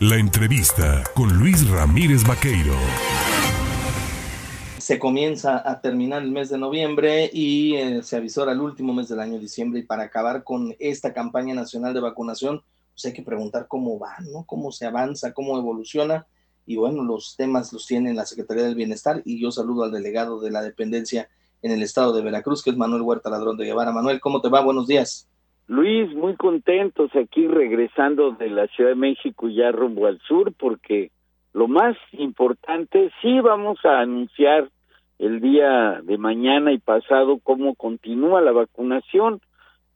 La entrevista con Luis Ramírez Vaqueiro. Se comienza a terminar el mes de noviembre y eh, se avisó el último mes del año diciembre y para acabar con esta campaña nacional de vacunación, pues hay que preguntar cómo va, ¿no? Cómo se avanza, cómo evoluciona y bueno, los temas los tiene la Secretaría del Bienestar y yo saludo al delegado de la dependencia en el estado de Veracruz, que es Manuel Huerta Ladrón de Guevara. Manuel, ¿cómo te va? Buenos días. Luis, muy contentos aquí regresando de la Ciudad de México ya rumbo al sur, porque lo más importante, sí vamos a anunciar el día de mañana y pasado cómo continúa la vacunación.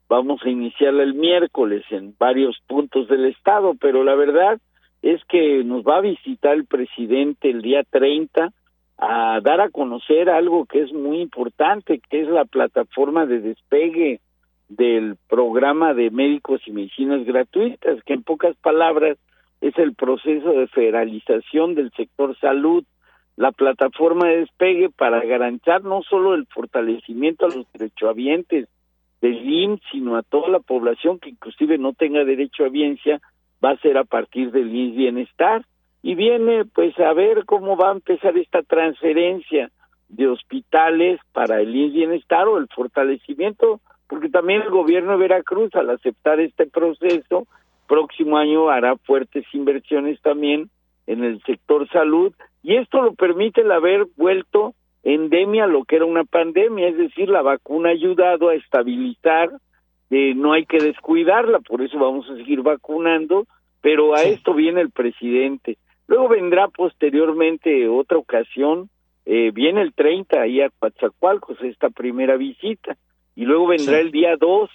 Vamos a iniciarla el miércoles en varios puntos del estado, pero la verdad es que nos va a visitar el presidente el día 30 a dar a conocer algo que es muy importante, que es la plataforma de despegue del programa de médicos y medicinas gratuitas, que en pocas palabras es el proceso de federalización del sector salud, la plataforma de despegue para garantizar no solo el fortalecimiento a los derechohabientes del IMSS, sino a toda la población que inclusive no tenga derecho a biencia, va a ser a partir del IMSS Bienestar. Y viene pues a ver cómo va a empezar esta transferencia de hospitales para el bienestar o el fortalecimiento, porque también el gobierno de Veracruz al aceptar este proceso, próximo año hará fuertes inversiones también en el sector salud y esto lo permite el haber vuelto endemia lo que era una pandemia, es decir, la vacuna ha ayudado a estabilizar, eh, no hay que descuidarla, por eso vamos a seguir vacunando, pero a esto viene el presidente. Luego vendrá posteriormente otra ocasión, eh, viene el 30 ahí a Coatzacoalcos, esta primera visita, y luego vendrá el día 2,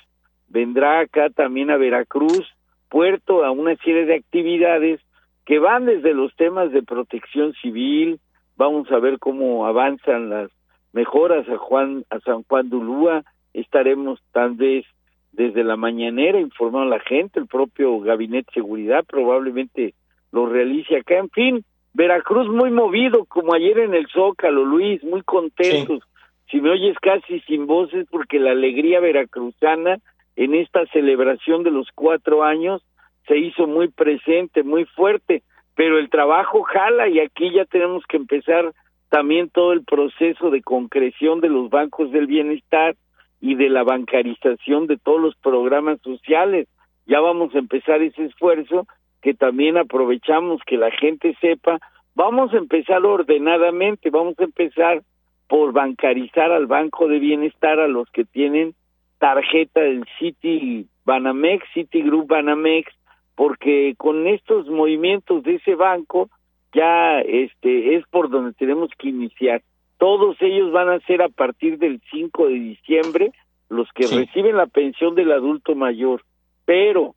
vendrá acá también a Veracruz, Puerto, a una serie de actividades que van desde los temas de protección civil, vamos a ver cómo avanzan las mejoras a Juan a San Juan de Ulúa, estaremos tal vez desde la mañanera informando a la gente, el propio gabinete de seguridad probablemente lo realice acá. En fin, Veracruz muy movido, como ayer en el Zócalo, Luis, muy contentos. Si me oyes casi sin voces, porque la alegría veracruzana en esta celebración de los cuatro años se hizo muy presente, muy fuerte, pero el trabajo jala y aquí ya tenemos que empezar también todo el proceso de concreción de los bancos del bienestar y de la bancarización de todos los programas sociales. Ya vamos a empezar ese esfuerzo que también aprovechamos que la gente sepa, vamos a empezar ordenadamente, vamos a empezar por bancarizar al Banco de Bienestar a los que tienen tarjeta del City Banamex, Group Banamex, porque con estos movimientos de ese banco ya este es por donde tenemos que iniciar. Todos ellos van a ser a partir del 5 de diciembre los que reciben la pensión del adulto mayor, pero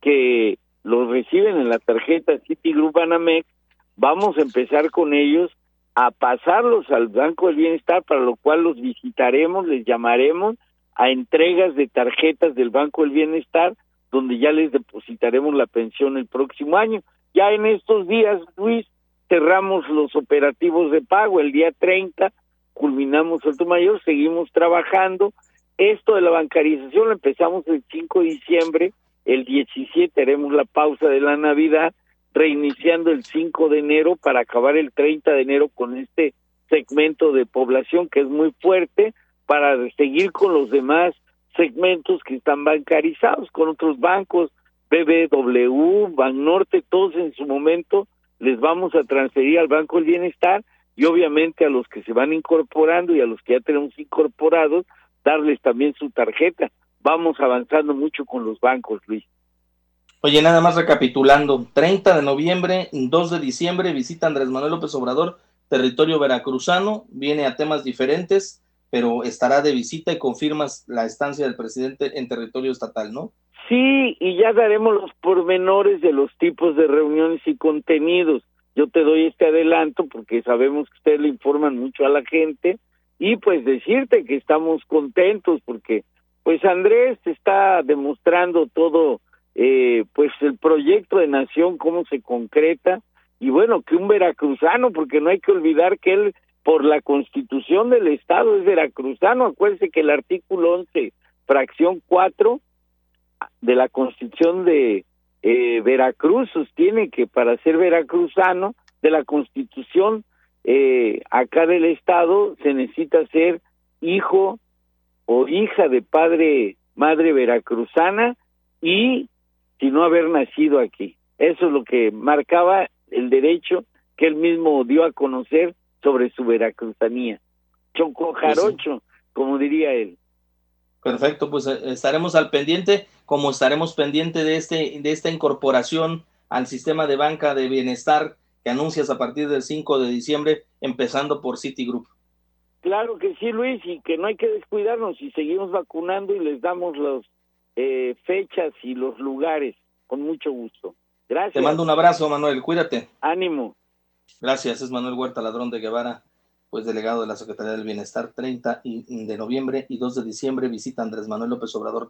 que los reciben en la tarjeta Citigroup Banamex, vamos a empezar con ellos a pasarlos al Banco del Bienestar, para lo cual los visitaremos, les llamaremos a entregas de tarjetas del Banco del Bienestar, donde ya les depositaremos la pensión el próximo año. Ya en estos días, Luis, cerramos los operativos de pago el día 30, culminamos el mayor, seguimos trabajando. Esto de la bancarización lo empezamos el 5 de diciembre el 17 haremos la pausa de la Navidad, reiniciando el 5 de enero para acabar el 30 de enero con este segmento de población que es muy fuerte para seguir con los demás segmentos que están bancarizados con otros bancos, BBW, Banorte, todos en su momento les vamos a transferir al Banco del Bienestar y obviamente a los que se van incorporando y a los que ya tenemos incorporados, darles también su tarjeta vamos avanzando mucho con los bancos, Luis. Oye, nada más recapitulando, 30 de noviembre, 2 de diciembre, visita Andrés Manuel López Obrador, territorio veracruzano, viene a temas diferentes, pero estará de visita y confirmas la estancia del presidente en territorio estatal, ¿no? Sí, y ya daremos los pormenores de los tipos de reuniones y contenidos. Yo te doy este adelanto porque sabemos que ustedes le informan mucho a la gente y pues decirte que estamos contentos porque pues Andrés está demostrando todo, eh, pues el proyecto de nación, cómo se concreta, y bueno, que un veracruzano, porque no hay que olvidar que él, por la constitución del Estado, es veracruzano. Acuérdense que el artículo 11, fracción 4 de la constitución de, eh, Veracruz sostiene que para ser veracruzano de la constitución eh, acá del estado se necesita ser hijo o hija de padre, madre veracruzana y si no haber nacido aquí. Eso es lo que marcaba el derecho que él mismo dio a conocer sobre su veracruzanía. Choco jarocho, como diría él. Perfecto, pues eh, estaremos al pendiente, como estaremos pendiente de este de esta incorporación al sistema de banca de bienestar que anuncias a partir del 5 de diciembre, empezando por Citigroup. Claro que sí, Luis, y que no hay que descuidarnos y seguimos vacunando y les damos las eh, fechas y los lugares con mucho gusto. Gracias. Te mando un abrazo, Manuel, cuídate. Ánimo. Gracias, es Manuel Huerta Ladrón de Guevara, pues delegado de la Secretaría del Bienestar, 30 de noviembre y 2 de diciembre visita Andrés Manuel López Obrador